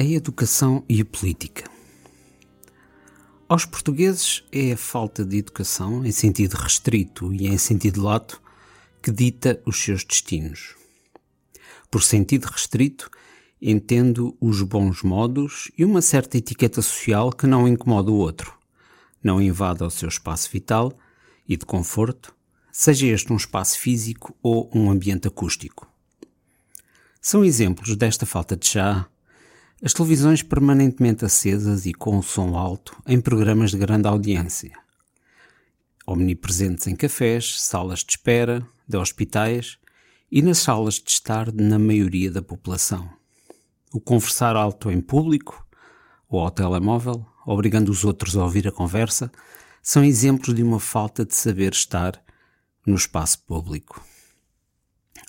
A educação e a política. Aos portugueses é a falta de educação, em sentido restrito e em sentido lato, que dita os seus destinos. Por sentido restrito, entendo os bons modos e uma certa etiqueta social que não incomoda o outro, não invada o seu espaço vital e de conforto, seja este um espaço físico ou um ambiente acústico. São exemplos desta falta de chá as televisões permanentemente acesas e com som alto em programas de grande audiência. Omnipresentes em cafés, salas de espera, de hospitais e nas salas de estar na maioria da população. O conversar alto em público ou ao telemóvel, obrigando os outros a ouvir a conversa, são exemplos de uma falta de saber estar no espaço público.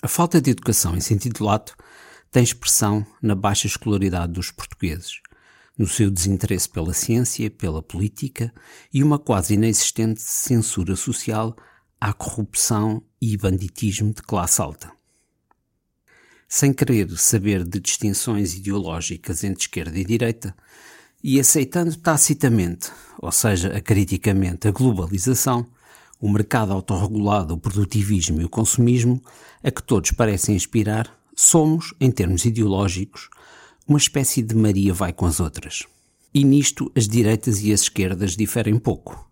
A falta de educação em sentido lato tem expressão na baixa escolaridade dos portugueses, no seu desinteresse pela ciência, pela política e uma quase inexistente censura social à corrupção e banditismo de classe alta. Sem querer saber de distinções ideológicas entre esquerda e direita, e aceitando tacitamente, ou seja, acriticamente, a globalização, o mercado autorregulado, o produtivismo e o consumismo, a que todos parecem aspirar, somos, em termos ideológicos, uma espécie de Maria vai com as outras. E nisto as direitas e as esquerdas diferem pouco.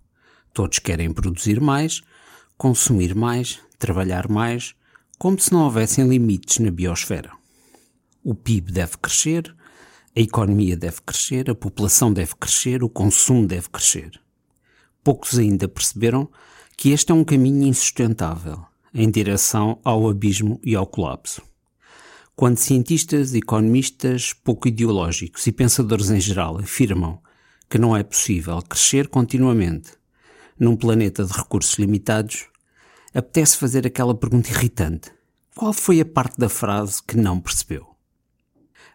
Todos querem produzir mais, consumir mais, trabalhar mais, como se não houvessem limites na biosfera. O PIB deve crescer, a economia deve crescer, a população deve crescer, o consumo deve crescer. Poucos ainda perceberam que este é um caminho insustentável em direção ao abismo e ao colapso quando cientistas, economistas pouco ideológicos e pensadores em geral afirmam que não é possível crescer continuamente num planeta de recursos limitados, apetece fazer aquela pergunta irritante: qual foi a parte da frase que não percebeu?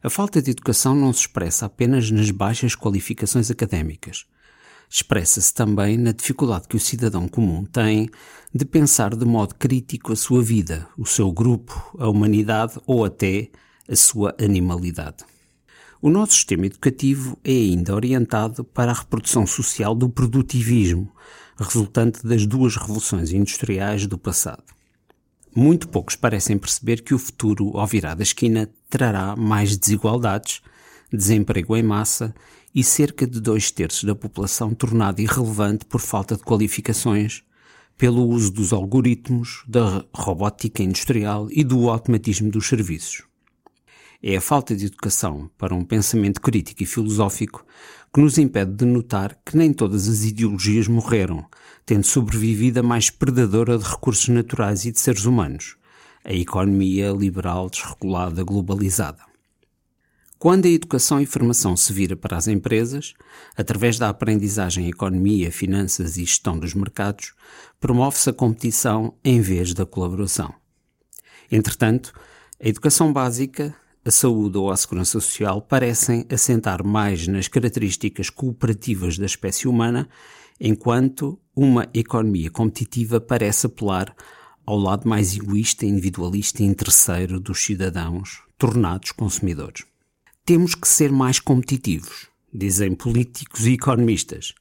A falta de educação não se expressa apenas nas baixas qualificações académicas, expressa-se também na dificuldade que o cidadão comum tem de pensar de modo crítico a sua vida, o seu grupo, a humanidade ou até a sua animalidade. O nosso sistema educativo é ainda orientado para a reprodução social do produtivismo, resultante das duas revoluções industriais do passado. Muito poucos parecem perceber que o futuro, ao virar da esquina, trará mais desigualdades, desemprego em massa e cerca de dois terços da população tornada irrelevante por falta de qualificações, pelo uso dos algoritmos, da robótica industrial e do automatismo dos serviços. É a falta de educação para um pensamento crítico e filosófico que nos impede de notar que nem todas as ideologias morreram, tendo sobrevivido a mais predadora de recursos naturais e de seres humanos, a economia liberal desregulada globalizada. Quando a educação e formação se vira para as empresas, através da aprendizagem em economia, finanças e gestão dos mercados, promove-se a competição em vez da colaboração. Entretanto, a educação básica, a saúde ou a segurança social parecem assentar mais nas características cooperativas da espécie humana, enquanto uma economia competitiva parece apelar ao lado mais egoísta, individualista e interesseiro dos cidadãos, tornados consumidores. Temos que ser mais competitivos, dizem políticos e economistas.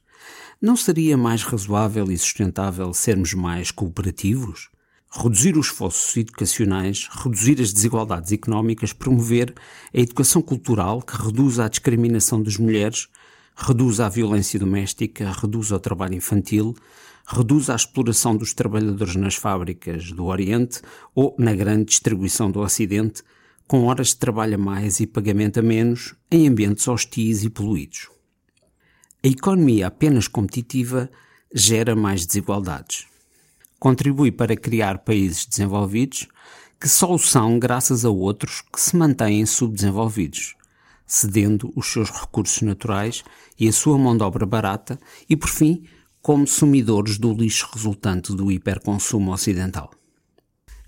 Não seria mais razoável e sustentável sermos mais cooperativos? Reduzir os esforços educacionais, reduzir as desigualdades económicas, promover a educação cultural que reduz a discriminação das mulheres, reduz a violência doméstica, reduz o trabalho infantil, reduz a exploração dos trabalhadores nas fábricas do Oriente ou na grande distribuição do Ocidente, com horas de trabalho a mais e pagamento a menos, em ambientes hostis e poluídos. A economia apenas competitiva gera mais desigualdades. Contribui para criar países desenvolvidos que só o são graças a outros que se mantêm subdesenvolvidos, cedendo os seus recursos naturais e a sua mão de obra barata e, por fim, como sumidores do lixo resultante do hiperconsumo ocidental.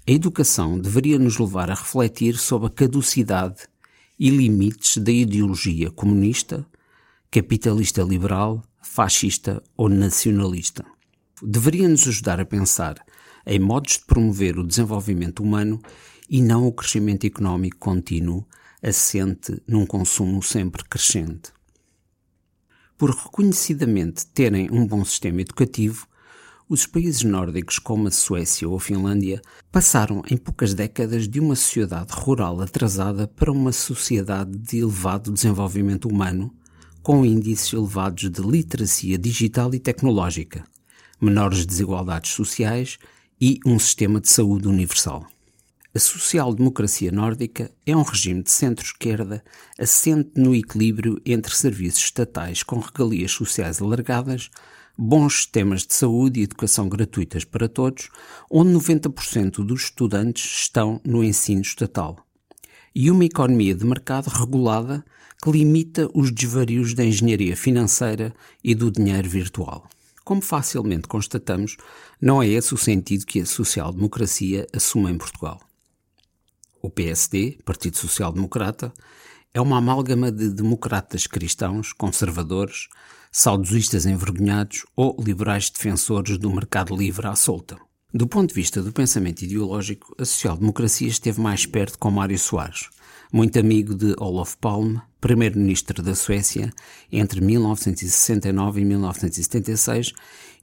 A educação deveria nos levar a refletir sobre a caducidade e limites da ideologia comunista, capitalista liberal, fascista ou nacionalista. Deveria nos ajudar a pensar em modos de promover o desenvolvimento humano e não o crescimento económico contínuo, assente num consumo sempre crescente. Por reconhecidamente terem um bom sistema educativo, os países nórdicos, como a Suécia ou a Finlândia, passaram em poucas décadas de uma sociedade rural atrasada para uma sociedade de elevado desenvolvimento humano, com índices elevados de literacia digital e tecnológica, menores desigualdades sociais e um sistema de saúde universal. A social-democracia nórdica é um regime de centro-esquerda assente no equilíbrio entre serviços estatais com regalias sociais alargadas, bons sistemas de saúde e educação gratuitas para todos, onde 90% dos estudantes estão no ensino estatal, e uma economia de mercado regulada que limita os desvarios da engenharia financeira e do dinheiro virtual. Como facilmente constatamos, não é esse o sentido que a social-democracia assume em Portugal. O PSD, Partido Social Democrata, é uma amálgama de democratas cristãos, conservadores, saudosistas envergonhados ou liberais defensores do mercado livre à solta. Do ponto de vista do pensamento ideológico, a social-democracia esteve mais perto com Mário Soares, muito amigo de Olof Palme, primeiro-ministro da Suécia entre 1969 e 1976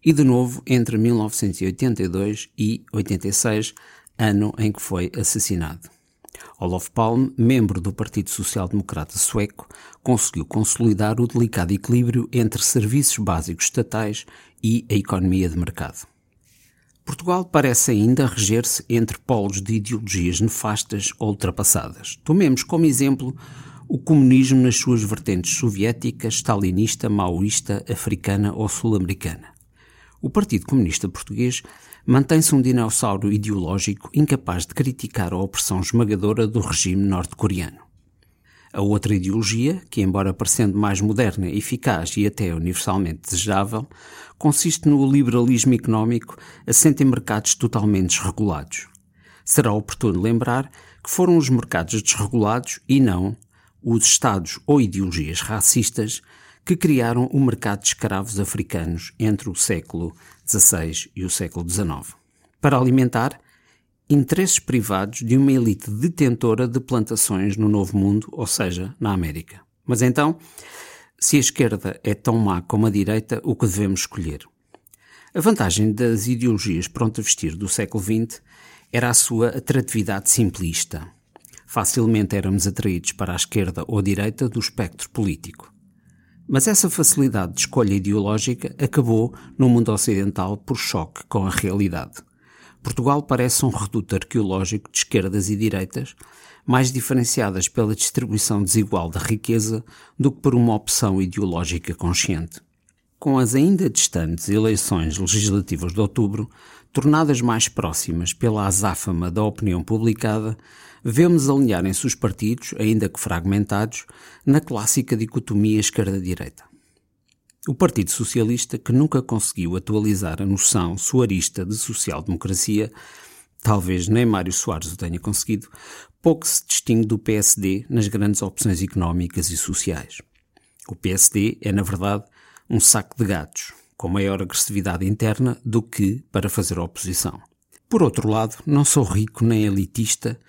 e de novo entre 1982 e 86, ano em que foi assassinado. Olof Palme, membro do Partido Social Democrata Sueco, conseguiu consolidar o delicado equilíbrio entre serviços básicos estatais e a economia de mercado. Portugal parece ainda reger-se entre polos de ideologias nefastas ou ultrapassadas. Tomemos como exemplo o comunismo nas suas vertentes soviética, stalinista, maoísta, africana ou sul-americana. O Partido Comunista Português mantém-se um dinossauro ideológico incapaz de criticar a opressão esmagadora do regime norte-coreano. A outra ideologia, que embora parecendo mais moderna, eficaz e até universalmente desejável, consiste no liberalismo económico assente em mercados totalmente desregulados. Será oportuno lembrar que foram os mercados desregulados e não os Estados ou ideologias racistas que criaram o mercado de escravos africanos entre o século XVI e o século XIX, para alimentar interesses privados de uma elite detentora de plantações no Novo Mundo, ou seja, na América. Mas então, se a esquerda é tão má como a direita, o que devemos escolher? A vantagem das ideologias pronto a vestir do século XX era a sua atratividade simplista. Facilmente éramos atraídos para a esquerda ou a direita do espectro político. Mas essa facilidade de escolha ideológica acabou no mundo ocidental por choque com a realidade. Portugal parece um reduto arqueológico de esquerdas e direitas, mais diferenciadas pela distribuição desigual da riqueza do que por uma opção ideológica consciente. Com as ainda distantes eleições legislativas de outubro, tornadas mais próximas pela azáfama da opinião publicada, vemos alinharem-se os partidos, ainda que fragmentados, na clássica dicotomia esquerda-direita. O Partido Socialista, que nunca conseguiu atualizar a noção suarista de social-democracia, talvez nem Mário Soares o tenha conseguido, pouco se distingue do PSD nas grandes opções económicas e sociais. O PSD é, na verdade, um saco de gatos, com maior agressividade interna do que para fazer oposição. Por outro lado, não sou rico nem elitista,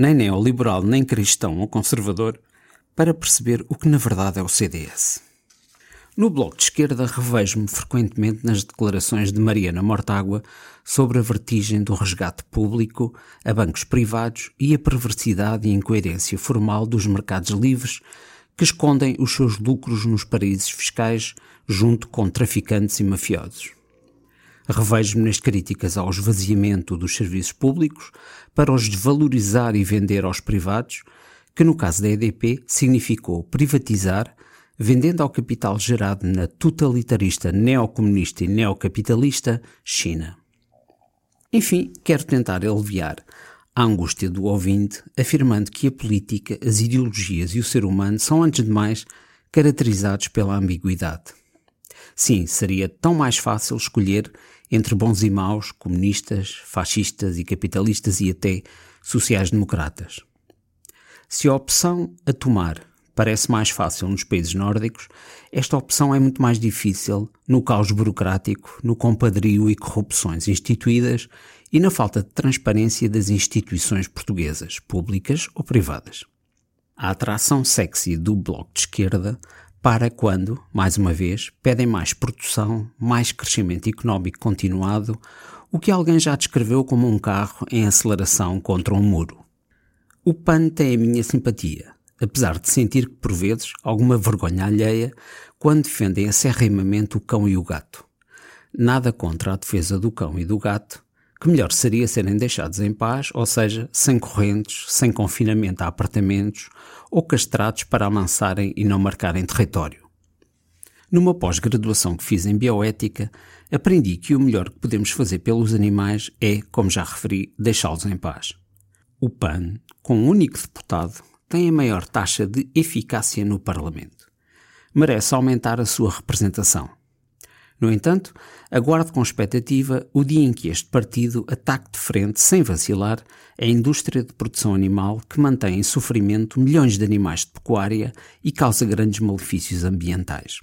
nem neoliberal, nem cristão ou conservador, para perceber o que na verdade é o CDS. No Bloco de Esquerda revejo-me frequentemente nas declarações de Mariana Mortágua sobre a vertigem do resgate público a bancos privados e a perversidade e incoerência formal dos mercados livres que escondem os seus lucros nos paraísos fiscais junto com traficantes e mafiosos. Revejo-me nas críticas ao esvaziamento dos serviços públicos para os desvalorizar e vender aos privados, que no caso da EDP significou privatizar vendendo ao capital gerado na totalitarista neocomunista e neocapitalista China. Enfim, quero tentar aliviar a angústia do ouvinte, afirmando que a política, as ideologias e o ser humano são, antes de mais, caracterizados pela ambiguidade. Sim, seria tão mais fácil escolher entre bons e maus, comunistas, fascistas e capitalistas e até sociais-democratas. Se a opção a tomar parece mais fácil nos países nórdicos, esta opção é muito mais difícil no caos burocrático, no compadrio e corrupções instituídas e na falta de transparência das instituições portuguesas, públicas ou privadas. A atração sexy do Bloco de Esquerda para quando, mais uma vez, pedem mais produção, mais crescimento económico continuado, o que alguém já descreveu como um carro em aceleração contra um muro. O PAN tem a minha simpatia, apesar de sentir que, por vezes, alguma vergonha alheia quando defendem acerrimamente o cão e o gato. Nada contra a defesa do cão e do gato, que melhor seria serem deixados em paz, ou seja, sem correntes, sem confinamento a apartamentos ou castrados para amansarem e não marcarem território. Numa pós-graduação que fiz em bioética, aprendi que o melhor que podemos fazer pelos animais é, como já referi, deixá-los em paz. O PAN, com um único deputado, tem a maior taxa de eficácia no Parlamento. Merece aumentar a sua representação. No entanto, aguardo com expectativa o dia em que este partido ataque de frente, sem vacilar, a indústria de produção animal que mantém em sofrimento milhões de animais de pecuária e causa grandes malefícios ambientais.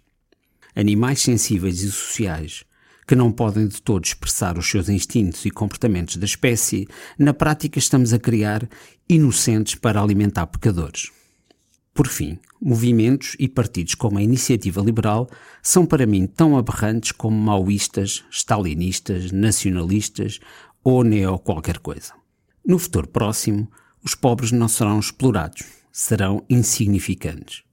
Animais sensíveis e sociais, que não podem de todo expressar os seus instintos e comportamentos da espécie, na prática estamos a criar inocentes para alimentar pecadores. Por fim, movimentos e partidos como a Iniciativa Liberal são para mim tão aberrantes como maoístas, stalinistas, nacionalistas ou neo qualquer coisa. No futuro próximo, os pobres não serão explorados, serão insignificantes.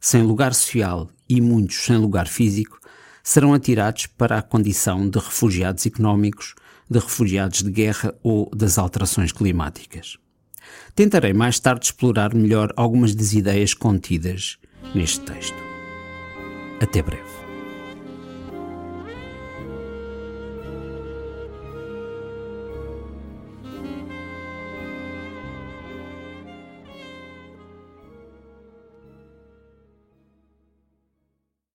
Sem lugar social e muitos sem lugar físico, serão atirados para a condição de refugiados económicos, de refugiados de guerra ou das alterações climáticas. Tentarei mais tarde explorar melhor algumas das ideias contidas neste texto. Até breve.